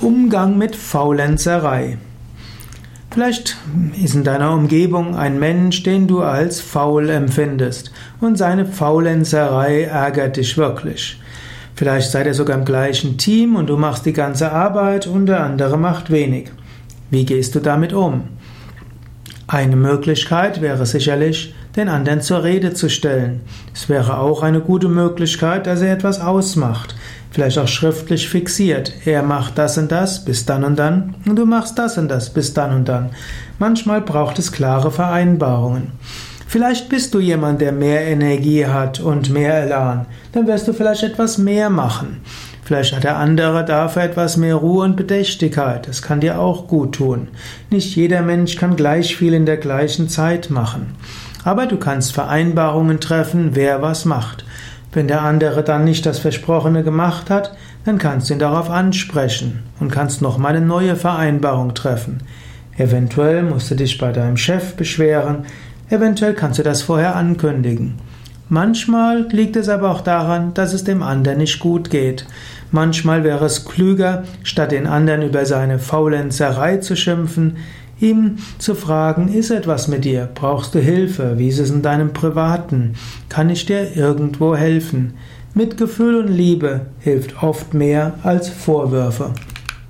Umgang mit Faulenzerei. Vielleicht ist in deiner Umgebung ein Mensch, den du als faul empfindest, und seine Faulenzerei ärgert dich wirklich. Vielleicht seid ihr sogar im gleichen Team und du machst die ganze Arbeit und der andere macht wenig. Wie gehst du damit um? Eine Möglichkeit wäre sicherlich, den anderen zur Rede zu stellen. Es wäre auch eine gute Möglichkeit, dass er etwas ausmacht, vielleicht auch schriftlich fixiert. Er macht das und das bis dann und dann und du machst das und das bis dann und dann. Manchmal braucht es klare Vereinbarungen. Vielleicht bist du jemand, der mehr Energie hat und mehr Elan. Dann wirst du vielleicht etwas mehr machen. Vielleicht hat der andere dafür etwas mehr Ruhe und Bedächtigkeit. Das kann dir auch gut tun. Nicht jeder Mensch kann gleich viel in der gleichen Zeit machen. Aber du kannst Vereinbarungen treffen, wer was macht. Wenn der andere dann nicht das Versprochene gemacht hat, dann kannst du ihn darauf ansprechen und kannst nochmal eine neue Vereinbarung treffen. Eventuell musst du dich bei deinem Chef beschweren, eventuell kannst du das vorher ankündigen. Manchmal liegt es aber auch daran, dass es dem anderen nicht gut geht. Manchmal wäre es klüger, statt den anderen über seine Faulenzerei zu schimpfen, ihm zu fragen, ist etwas mit dir? Brauchst du Hilfe? Wie ist es in deinem Privaten? Kann ich dir irgendwo helfen? Mitgefühl und Liebe hilft oft mehr als Vorwürfe.